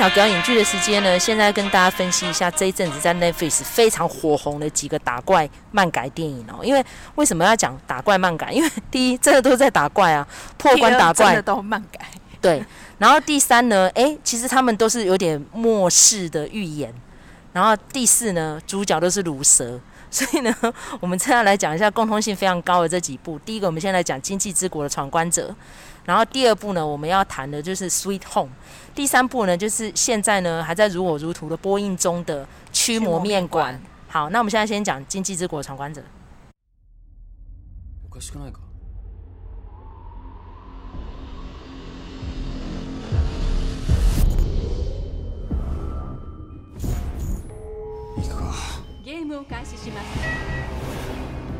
少给影剧的时间呢，现在跟大家分析一下这一阵子在 Netflix 非常火红的几个打怪漫改电影哦。因为为什么要讲打怪漫改？因为第一，真的都在打怪啊，破关打怪的都漫改。对，然后第三呢，诶，其实他们都是有点末世的预言。然后第四呢，主角都是鲁蛇。所以呢，我们这样来讲一下共通性非常高的这几部。第一个，我们先来讲《经济之国的闯关者》，然后第二部呢，我们要谈的就是《Sweet Home》。第三部呢，就是现在呢还在如火如荼的播映中的《驱魔面馆》。好，那我们现在先讲《今际之国闯关者》。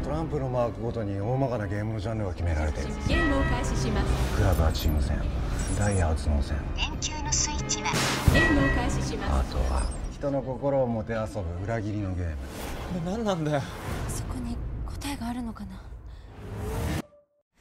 トランプのマークごとに大まかなゲームのジャンルが决められているゲームを开始しますクラブはチーム戦 ダイヤは头脳戦电球のスイッチはゲームを开始しますあとは人の心をもてあそぶ里切りのゲームこれ何なんだよそこに答えがあるのかな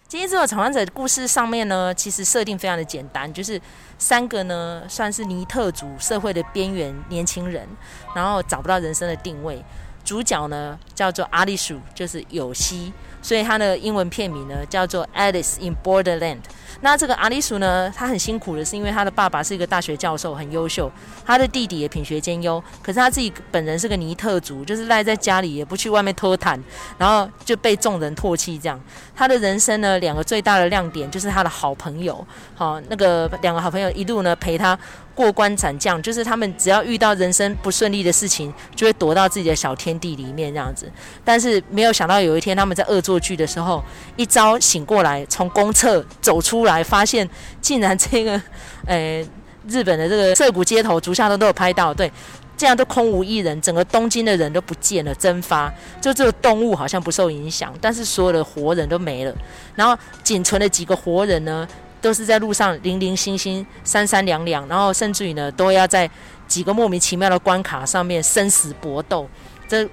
今际之国闯关者的故事上面呢，其实设定非常的简单，就是三个呢算是尼特族社会的边缘年轻人，然后找不到人生的定位。 主角呢叫做阿里鼠，就是有希，所以他的英文片名呢叫做《Alice in Borderland》。那这个阿里鼠呢，他很辛苦的是因为他的爸爸是一个大学教授，很优秀，他的弟弟也品学兼优，可是他自己本人是个尼特族，就是赖在家里也不去外面偷谈，然后就被众人唾弃这样。他的人生呢，两个最大的亮点就是他的好朋友，好，那个两个好朋友一路呢陪他。过关斩将，就是他们只要遇到人生不顺利的事情，就会躲到自己的小天地里面这样子。但是没有想到有一天他们在恶作剧的时候，一朝醒过来，从公厕走出来，发现竟然这个，呃，日本的这个涩谷街头，竹下通都有拍到，对，这样都空无一人，整个东京的人都不见了，蒸发。就这个动物好像不受影响，但是所有的活人都没了，然后仅存的几个活人呢？都是在路上零零星星、三三两两，然后甚至于呢，都要在几个莫名其妙的关卡上面生死搏斗。这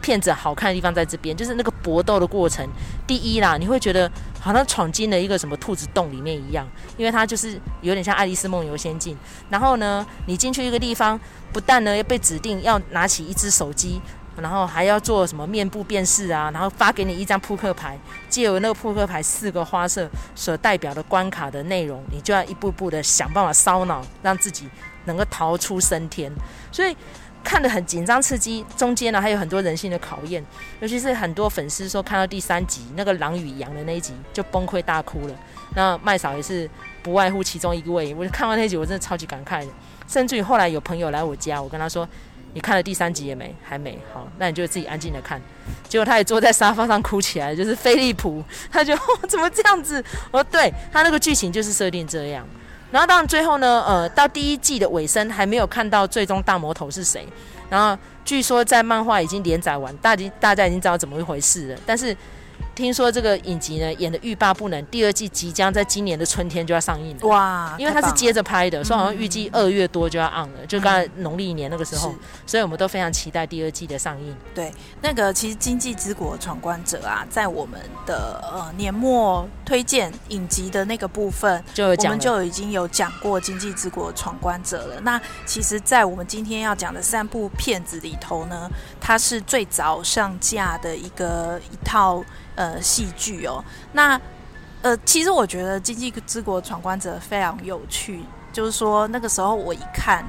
片子好看的地方在这边，就是那个搏斗的过程。第一啦，你会觉得好像闯进了一个什么兔子洞里面一样，因为它就是有点像《爱丽丝梦游仙境》。然后呢，你进去一个地方，不但呢要被指定要拿起一只手机。然后还要做什么面部辨识啊？然后发给你一张扑克牌，借由那个扑克牌四个花色所代表的关卡的内容，你就要一步步的想办法烧脑，让自己能够逃出升天。所以看得很紧张刺激，中间呢还有很多人性的考验。尤其是很多粉丝说看到第三集那个狼与羊的那一集就崩溃大哭了。那麦嫂也是不外乎其中一位。我看完那集我真的超级感慨的，甚至于后来有朋友来我家，我跟他说。你看了第三集也没？还没。好，那你就自己安静的看。结果他也坐在沙发上哭起来，就是飞利浦，他就怎么这样子？我对，他那个剧情就是设定这样。然后当然最后呢，呃，到第一季的尾声还没有看到最终大魔头是谁。然后据说在漫画已经连载完，大家大家已经知道怎么一回事了，但是。听说这个影集呢演的欲罢不能，第二季即将在今年的春天就要上映了。哇！因为它是接着拍的，所以好像预计二月多就要 on 了，嗯、就刚才农历年那个时候，所以我们都非常期待第二季的上映。对，那个其实《经济之国闯关者》啊，在我们的呃年末推荐影集的那个部分，就有讲，我们就已经有讲过《经济之国闯关者》了。那其实，在我们今天要讲的三部片子里头呢，它是最早上架的一个一套。呃，戏剧哦，那呃，其实我觉得《经济之国闯关者》非常有趣，就是说那个时候我一看，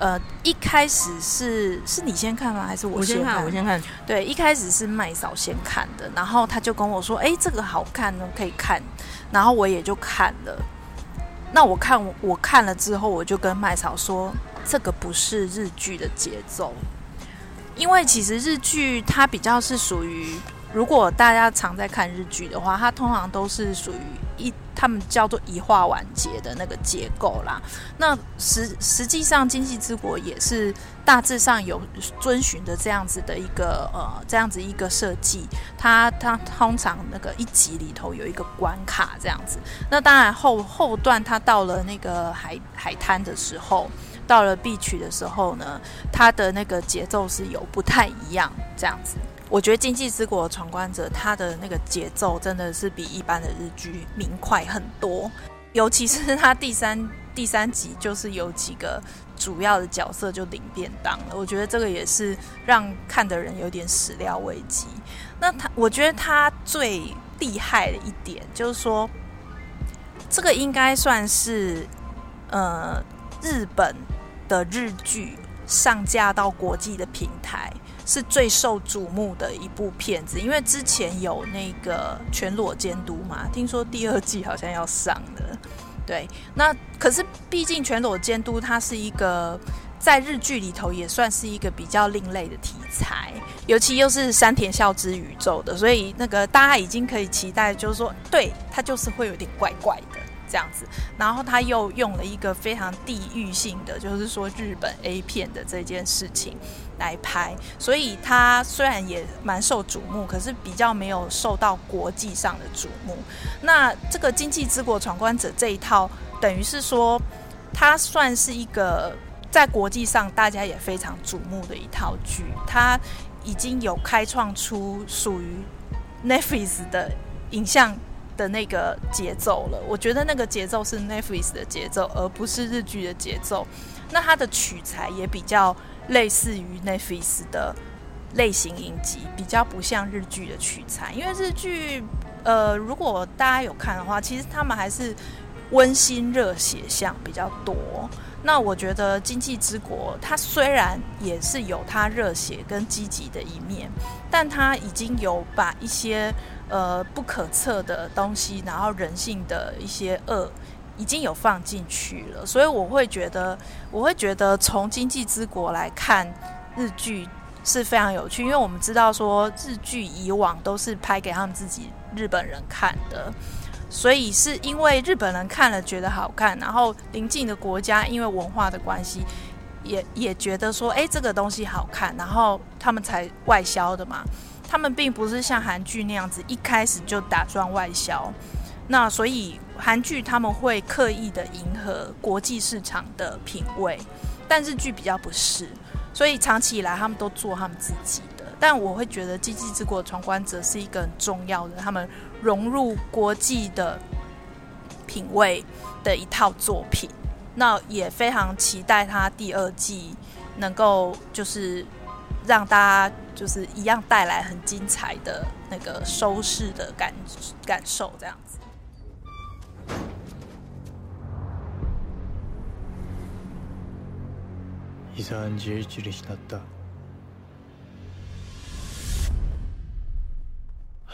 呃，一开始是是你先看吗？还是我先看？我先看。对，一开始是麦嫂先看的，然后他就跟我说：“哎，这个好看呢，可以看。”然后我也就看了。那我看我看了之后，我就跟麦嫂说：“这个不是日剧的节奏，因为其实日剧它比较是属于。”如果大家常在看日剧的话，它通常都是属于一，他们叫做一话完结的那个结构啦。那实实际上，《经济之国》也是大致上有遵循的这样子的一个呃，这样子一个设计。它它通常那个一集里头有一个关卡这样子。那当然后后段，它到了那个海海滩的时候，到了 beach 的时候呢，它的那个节奏是有不太一样这样子。我觉得《经济之国闯关者》它的那个节奏真的是比一般的日剧明快很多，尤其是它第三第三集就是有几个主要的角色就领便当了，我觉得这个也是让看的人有点始料未及。那他，我觉得他最厉害的一点就是说，这个应该算是呃日本的日剧上架到国际的平台是最受瞩目的一部片子，因为之前有那个全裸监督嘛，听说第二季好像要上了。对，那可是毕竟全裸监督它是一个在日剧里头也算是一个比较另类的题材，尤其又是山田孝之宇宙的，所以那个大家已经可以期待，就是说，对，它就是会有点怪怪的这样子。然后他又用了一个非常地域性的，就是说日本 A 片的这件事情来拍，所以他虽然也蛮受瞩目，可是比较没有受到国际上的瞩目。那这个《经济之国闯关者》这一套，等于是说，它算是一个在国际上大家也非常瞩目的一套剧。它已经有开创出属于 Netflix 的影像的那个节奏了。我觉得那个节奏是 Netflix 的节奏，而不是日剧的节奏。那它的取材也比较。类似于 Netflix 的类型影集，比较不像日剧的取材。因为日剧，呃，如果大家有看的话，其实他们还是温馨热血向比较多。那我觉得《经济之国》它虽然也是有它热血跟积极的一面，但它已经有把一些呃不可测的东西，然后人性的一些恶。已经有放进去了，所以我会觉得，我会觉得从《经济之国》来看日剧是非常有趣，因为我们知道说日剧以往都是拍给他们自己日本人看的，所以是因为日本人看了觉得好看，然后邻近的国家因为文化的关系，也也觉得说，哎，这个东西好看，然后他们才外销的嘛。他们并不是像韩剧那样子一开始就打算外销，那所以。韩剧他们会刻意的迎合国际市场的品味，但日剧比较不是，所以长期以来他们都做他们自己的。但我会觉得《今际之国闯关者》是一个很重要的，他们融入国际的品味的一套作品。那也非常期待他第二季能够就是让大家就是一样带来很精彩的那个收视的感感受这样子。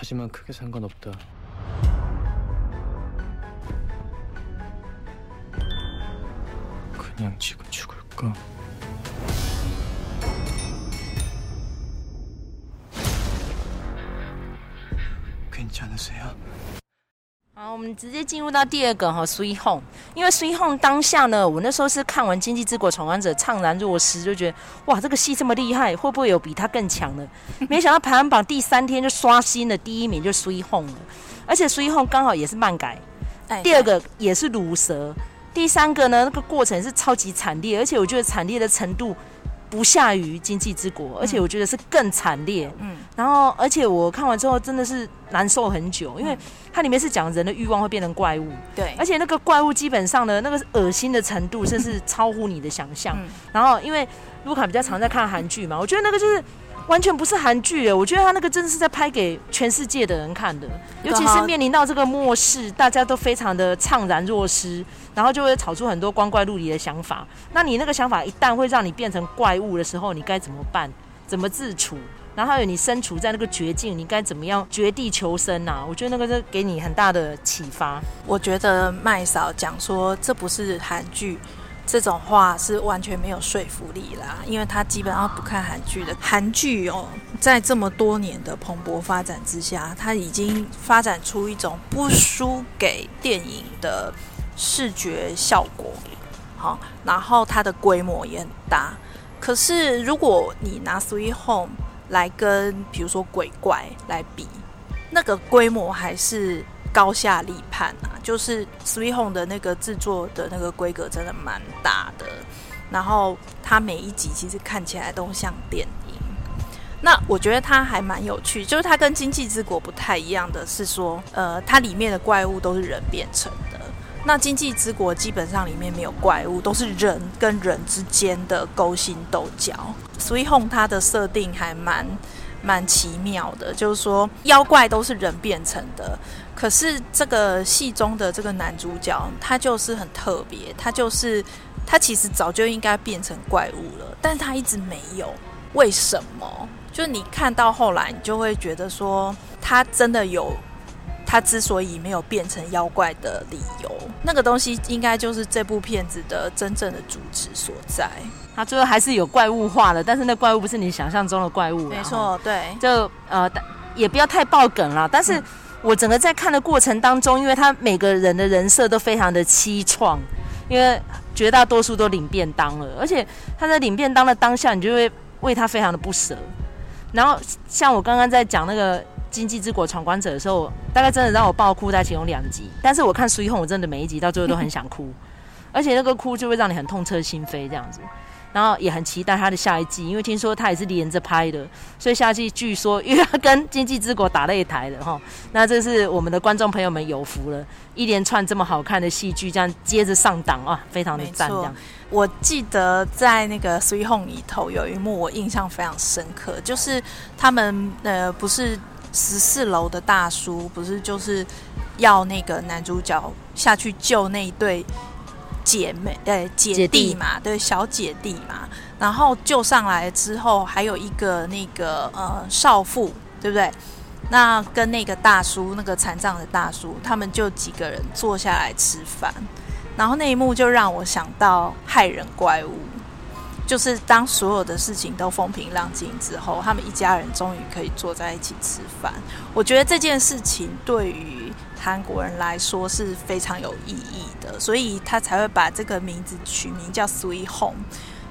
하지만 크게 상관없다 그냥 지금 죽을까 괜찮으세요好， 我们直接进入到第二个哈，Sweet Home。因为 Sweet Home 当下呢，我那时候是看完《经济之国闯关者》怅然若失，就觉得哇，这个戏这么厉害，会不会有比他更强的？没想到排行榜第三天就刷新了第一名，就 Sweet Home 了。而且 Sweet Home 刚好也是漫改，第二个也是鲁蛇，第三个呢，那个过程是超级惨烈，而且我觉得惨烈的程度。不下于《经济之国》，而且我觉得是更惨烈。嗯，然后而且我看完之后真的是难受很久，因为它里面是讲人的欲望会变成怪物。对，而且那个怪物基本上呢，那个恶心的程度甚至超乎你的想象。然后因为卢卡比较常在看韩剧嘛，我觉得那个就是。完全不是韩剧诶，我觉得他那个真的是在拍给全世界的人看的，尤其是面临到这个末世，大家都非常的怅然若失，然后就会炒出很多光怪陆离的想法。那你那个想法一旦会让你变成怪物的时候，你该怎么办？怎么自处？然后还有你身处在那个绝境，你该怎么样绝地求生啊？我觉得那个是给你很大的启发。我觉得麦嫂讲说这不是韩剧。这种话是完全没有说服力啦，因为他基本上不看韩剧的。韩剧哦，在这么多年的蓬勃发展之下，它已经发展出一种不输给电影的视觉效果，好，然后它的规模也很大。可是如果你拿《Sweet Home》来跟比如说《鬼怪》来比，那个规模还是。高下立判啊，就是《Sweet Home》的那个制作的那个规格真的蛮大的，然后它每一集其实看起来都像电影。那我觉得它还蛮有趣，就是它跟《经济之国》不太一样的是说，呃，它里面的怪物都是人变成的。那《经济之国》基本上里面没有怪物，都是人跟人之间的勾心斗角。Sweet Home 它的设定还蛮蛮奇妙的，就是说妖怪都是人变成的，可是这个戏中的这个男主角他就是很特别，他就是他其实早就应该变成怪物了，但是他一直没有，为什么？就你看到后来，你就会觉得说他真的有。他之所以没有变成妖怪的理由，那个东西应该就是这部片子的真正的主旨所在。他最后还是有怪物化的，但是那怪物不是你想象中的怪物。没错，对。就呃，也不要太爆梗了。但是我整个在看的过程当中，因为他每个人的人设都非常的凄怆，因为绝大多数都领便当了，而且他在领便当的当下，你就会为他非常的不舍。然后像我刚刚在讲那个。《今际之国闯关者》的时候，大概真的让我爆哭在其中两集。但是我看《Sweet Home》，我真的每一集到最后都很想哭，而且那个哭就会让你很痛彻心扉这样子。然后也很期待他的下一季，因为听说他也是连着拍的，所以下一季据说又要跟《经济之国》打擂台了哈。那这是我们的观众朋友们有福了，一连串这么好看的戏剧这样接着上档啊，非常的赞。这样，我记得在那个《Sweet Home》里头有一幕我印象非常深刻，就是他们呃不是。十四楼的大叔不是就是要那个男主角下去救那一对姐妹，对姐弟嘛，对小姐弟嘛。然后救上来之后，还有一个那个呃少妇，对不对？那跟那个大叔，那个残障的大叔，他们就几个人坐下来吃饭。然后那一幕就让我想到害人怪物。就是当所有的事情都风平浪静之后，他们一家人终于可以坐在一起吃饭。我觉得这件事情对于韩国人来说是非常有意义的，所以他才会把这个名字取名叫 Sweet Home。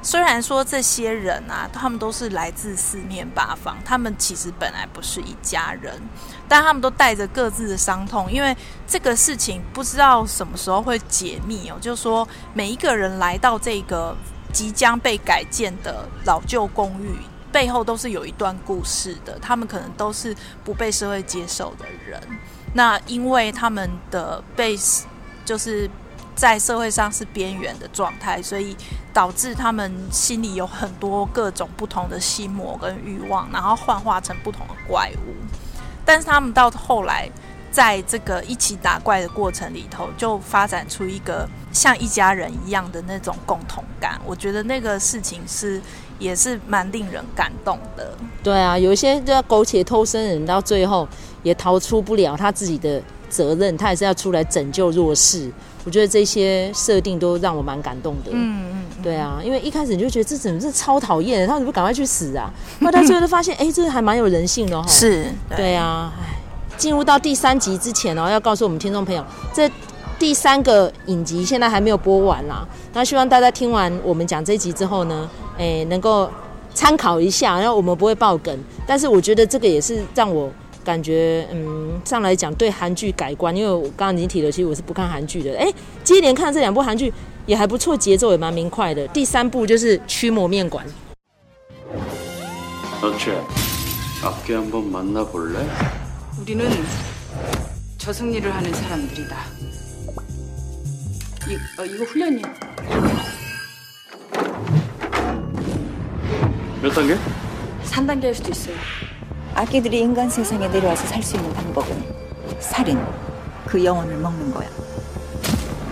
虽然说这些人啊，他们都是来自四面八方，他们其实本来不是一家人，但他们都带着各自的伤痛，因为这个事情不知道什么时候会解密哦。就是说，每一个人来到这个。即将被改建的老旧公寓背后都是有一段故事的，他们可能都是不被社会接受的人。那因为他们的被就是在社会上是边缘的状态，所以导致他们心里有很多各种不同的心魔跟欲望，然后幻化成不同的怪物。但是他们到后来。在这个一起打怪的过程里头，就发展出一个像一家人一样的那种共同感。我觉得那个事情是也是蛮令人感动的。对啊，有一些就要苟且偷生人，到最后也逃出不了他自己的责任，他也是要出来拯救弱势。我觉得这些设定都让我蛮感动的。嗯嗯，对啊，因为一开始你就觉得这怎么是超讨厌，他怎么赶快去死啊？后来最后都发现，哎，这还蛮有人性的哈。是，对，对啊。进入到第三集之前哦，要告诉我们听众朋友，这第三个影集现在还没有播完啦。那希望大家听完我们讲这集之后呢，诶，能够参考一下。然后我们不会爆梗，但是我觉得这个也是让我感觉，嗯，上来讲对韩剧改观。因为我刚刚已经提了，其实我是不看韩剧的。诶，接连看这两部韩剧也还不错，节奏也蛮明快的。第三部就是《驱魔面馆》。 우리는 저승리를 하는 사람들이다 이 어 이거 훈련이야몇단계 3단계일 수도 있어요 악기들이 인간 세상에 내려와서 살 수 있는 방법은 살인 그 영혼을 먹는 거야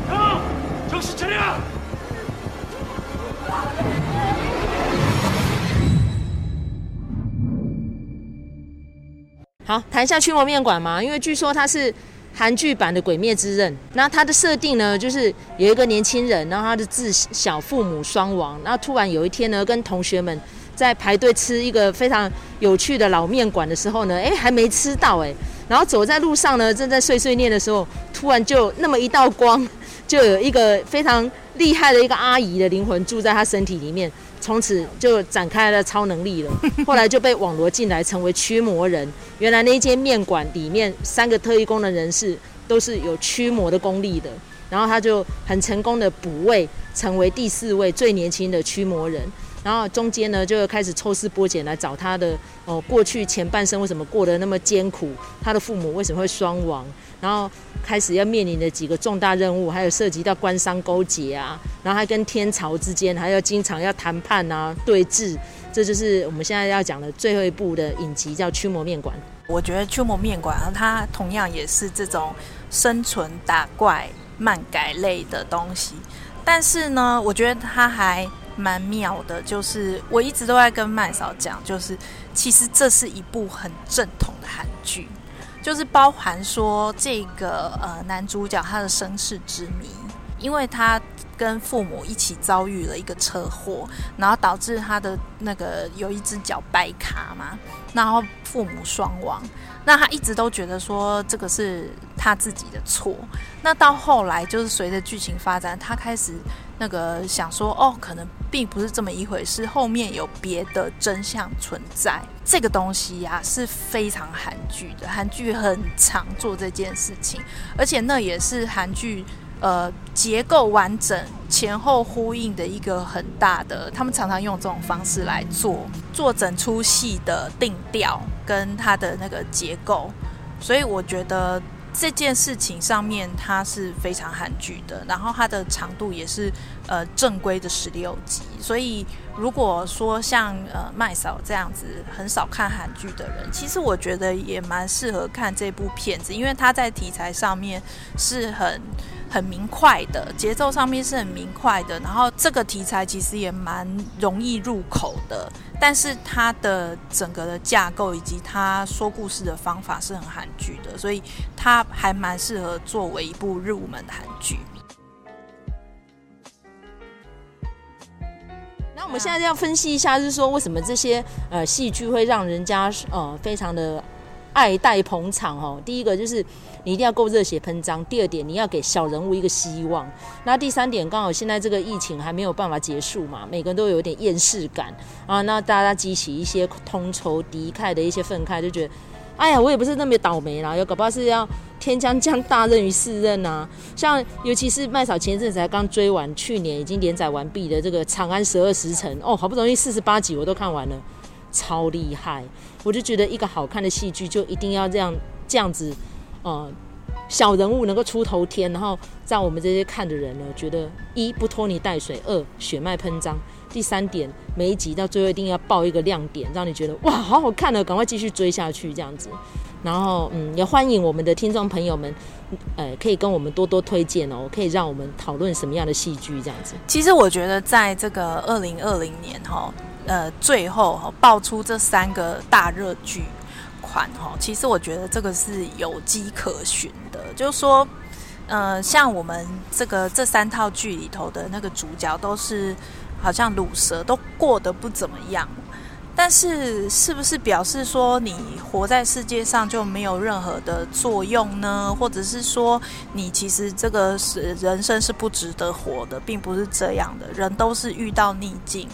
형 정신 차려 好，谈一下驱魔面馆嘛，因为据说它是韩剧版的《鬼灭之刃》。那它的设定呢，就是有一个年轻人，然后他的自小父母双亡，然后突然有一天呢，跟同学们在排队吃一个非常有趣的老面馆的时候呢，哎，还没吃到哎，然后走在路上呢，正在碎碎念的时候，突然就那么一道光，就有一个非常厉害的一个阿姨的灵魂住在他身体里面。从此就展开了超能力了，后来就被网罗进来成为驱魔人。原来那间面馆里面三个特异功能人士都是有驱魔的功力的，然后他就很成功的补位，成为第四位最年轻的驱魔人。然后中间呢就开始抽丝剥茧来找他的哦过去前半生为什么过得那么艰苦，他的父母为什么会双亡，然后开始要面临的几个重大任务，还有涉及到官商勾结啊，然后还跟天朝之间还要经常要谈判啊、对峙，这就是我们现在要讲的最后一部的影集，叫《驱魔面馆》。我觉得《驱魔面馆》它同样也是这种生存打怪漫改类的东西，但是呢，我觉得它还蛮妙的，就是我一直都在跟麦嫂讲，就是其实这是一部很正统的韩剧。就是包含说这个呃男主角他的身世之谜，因为他跟父母一起遭遇了一个车祸，然后导致他的那个有一只脚掰卡嘛，然后父母双亡。那他一直都觉得说这个是他自己的错。那到后来就是随着剧情发展，他开始那个想说哦，可能并不是这么一回事，后面有别的真相存在。这个东西呀、是非常韩剧的，韩剧很常做这件事情，而且那也是韩剧呃结构完整、前后呼应的一个很大的。他们常常用这种方式来做做整出戏的定调。跟它的那个结构，所以我觉得这件事情上面它是非常韩剧的，然后它的长度也是呃正规的十六集，所以如果说像呃麦嫂这样子很少看韩剧的人，其实我觉得也蛮适合看这部片子，因为它在题材上面是很。很明快的节奏上面是很明快的，然后这个题材其实也蛮容易入口的，但是它的整个的架构以及它说故事的方法是很韩剧的，所以它还蛮适合作为一部入门的韩剧。那我们现在要分析一下，就是说为什么这些呃戏剧会让人家呃非常的爱戴捧场哦？第一个就是。你一定要够热血喷张。第二点，你要给小人物一个希望。那第三点，刚好现在这个疫情还没有办法结束嘛，每个人都有点厌世感啊。那大家激起一些同仇敌忾的一些愤慨，就觉得，哎呀，我也不是那么倒霉啦，有搞不好是要天将降大任于斯人呐。像尤其是麦嫂前阵子才刚追完，去年已经连载完毕的这个《长安十二时辰》，哦，好不容易四十八集我都看完了，超厉害。我就觉得一个好看的戏剧就一定要这样这样子。呃，小人物能够出头天，然后让我们这些看的人呢，觉得一不拖泥带水，二血脉喷张，第三点每一集到最后一定要爆一个亮点，让你觉得哇，好好看了，赶快继续追下去这样子。然后嗯，也欢迎我们的听众朋友们，呃，可以跟我们多多推荐哦，可以让我们讨论什么样的戏剧这样子。其实我觉得在这个二零二零年哈，呃，最后哈爆出这三个大热剧。款哈，其实我觉得这个是有迹可循的，就是说，呃，像我们这个这三套剧里头的那个主角都是好像鲁蛇，都过得不怎么样。但是，是不是表示说你活在世界上就没有任何的作用呢？或者是说，你其实这个是人生是不值得活的，并不是这样的。人都是遇到逆境，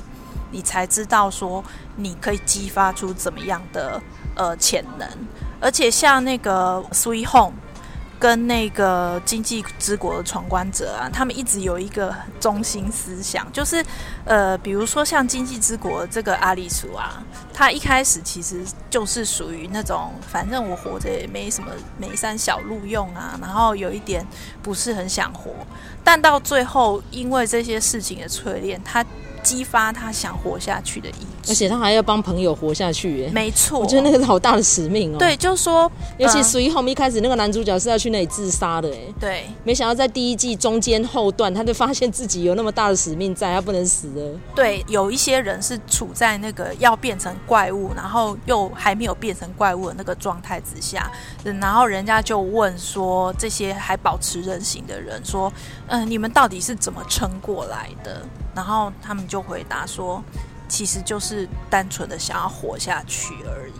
你才知道说你可以激发出怎么样的。呃，潜能，而且像那个《Sweet Home》跟那个《经济之国的闯关者》啊，他们一直有一个中心思想，就是呃，比如说像《经济之国》这个阿里苏啊，他一开始其实就是属于那种，反正我活着也没什么没山小路用啊，然后有一点不是很想活，但到最后因为这些事情的淬炼，他。激发他想活下去的意志，而且他还要帮朋友活下去，耶。没错，我觉得那个是好大的使命哦。对，就是说，尤其属于后面一开始那个男主角是要去那里自杀的，哎，对，没想到在第一季中间后段，他就发现自己有那么大的使命在，他不能死的。对，有一些人是处在那个要变成怪物，然后又还没有变成怪物的那个状态之下，然后人家就问说，这些还保持人形的人说，嗯、呃，你们到底是怎么撑过来的？然后他们就回答说，其实就是单纯的想要活下去而已，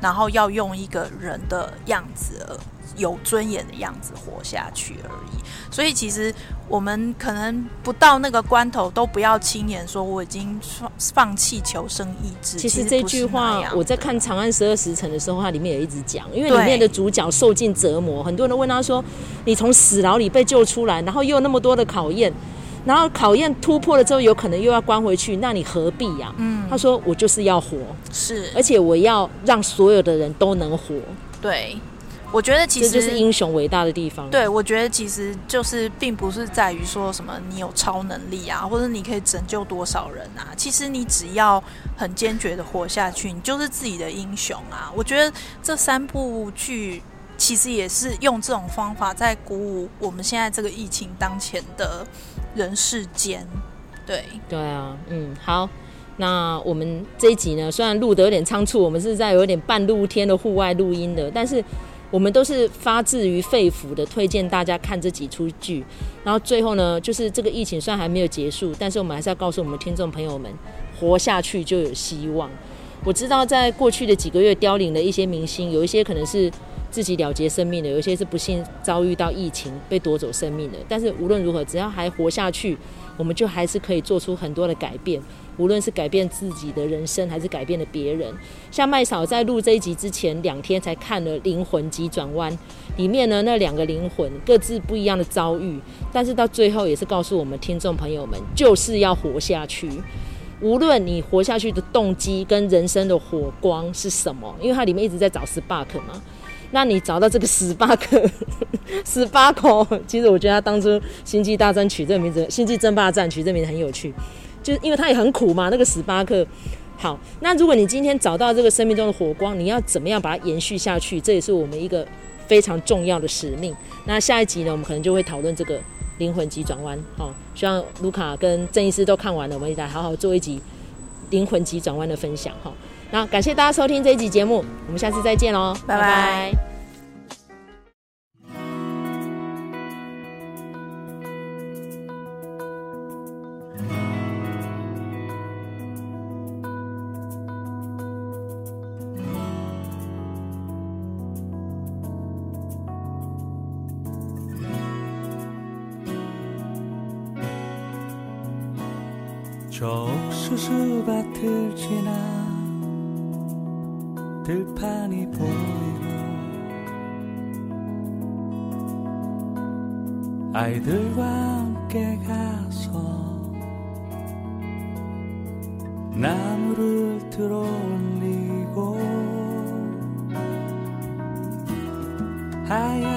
然后要用一个人的样子，有尊严的样子活下去而已。所以其实我们可能不到那个关头，都不要轻言说我已经放放弃求生意志。其实这句话我在看《长安十二时辰》的时候，它里面也一直讲，因为里面的主角受尽折磨，很多人都问他说：“你从死牢里被救出来，然后又有那么多的考验。”然后考验突破了之后，有可能又要关回去，那你何必呀、啊？嗯，他说我就是要活，是，而且我要让所有的人都能活。对，我觉得其实这就是英雄伟大的地方。对，我觉得其实就是并不是在于说什么你有超能力啊，或者你可以拯救多少人啊。其实你只要很坚决的活下去，你就是自己的英雄啊。我觉得这三部剧其实也是用这种方法在鼓舞我们现在这个疫情当前的人世间。对，对啊，嗯，好。那我们这一集呢，虽然录得有点仓促，我们是在有点半露天的户外录音的，但是我们都是发自于肺腑的推荐大家看这几出剧。然后最后呢，就是这个疫情虽然还没有结束，但是我们还是要告诉我们听众朋友们，活下去就有希望。我知道在过去的几个月凋零的一些明星，有一些可能是自己了结生命的，有些是不幸遭遇到疫情被夺走生命的。但是无论如何，只要还活下去，我们就还是可以做出很多的改变。无论是改变自己的人生，还是改变了别人，像麦嫂在录这一集之前两天才看了《灵魂急转弯》，里面呢那两个灵魂各自不一样的遭遇，但是到最后也是告诉我们听众朋友们，就是要活下去。无论你活下去的动机跟人生的火光是什么，因为它里面一直在找 Spark 嘛，那你找到这个 Spark，Spark，其实我觉得他当初《星际大战》取这个名字，《星际争霸战》取这名字很有趣。就是因为他也很苦嘛，那个史巴克。好，那如果你今天找到这个生命中的火光，你要怎么样把它延续下去？这也是我们一个非常重要的使命。那下一集呢，我们可能就会讨论这个灵魂急转弯。好，希望卢卡跟郑医师都看完了，我们来好好做一集灵魂急转弯的分享。好，那感谢大家收听这一集节目，我们下次再见喽，拜拜。拜拜。 나무를 들어 올리고 하얀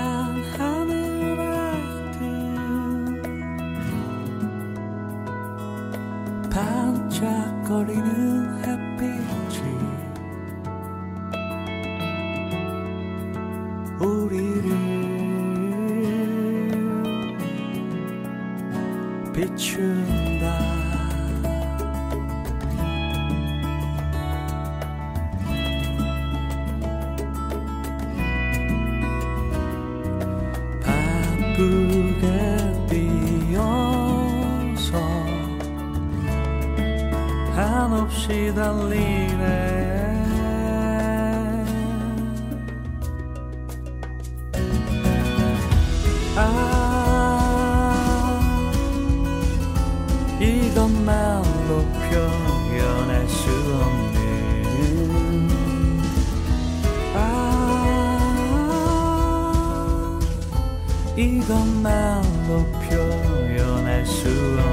시달리네. 아 이건 말로 표현할 수 없는. 아 이건 말로 표현할 수 없는.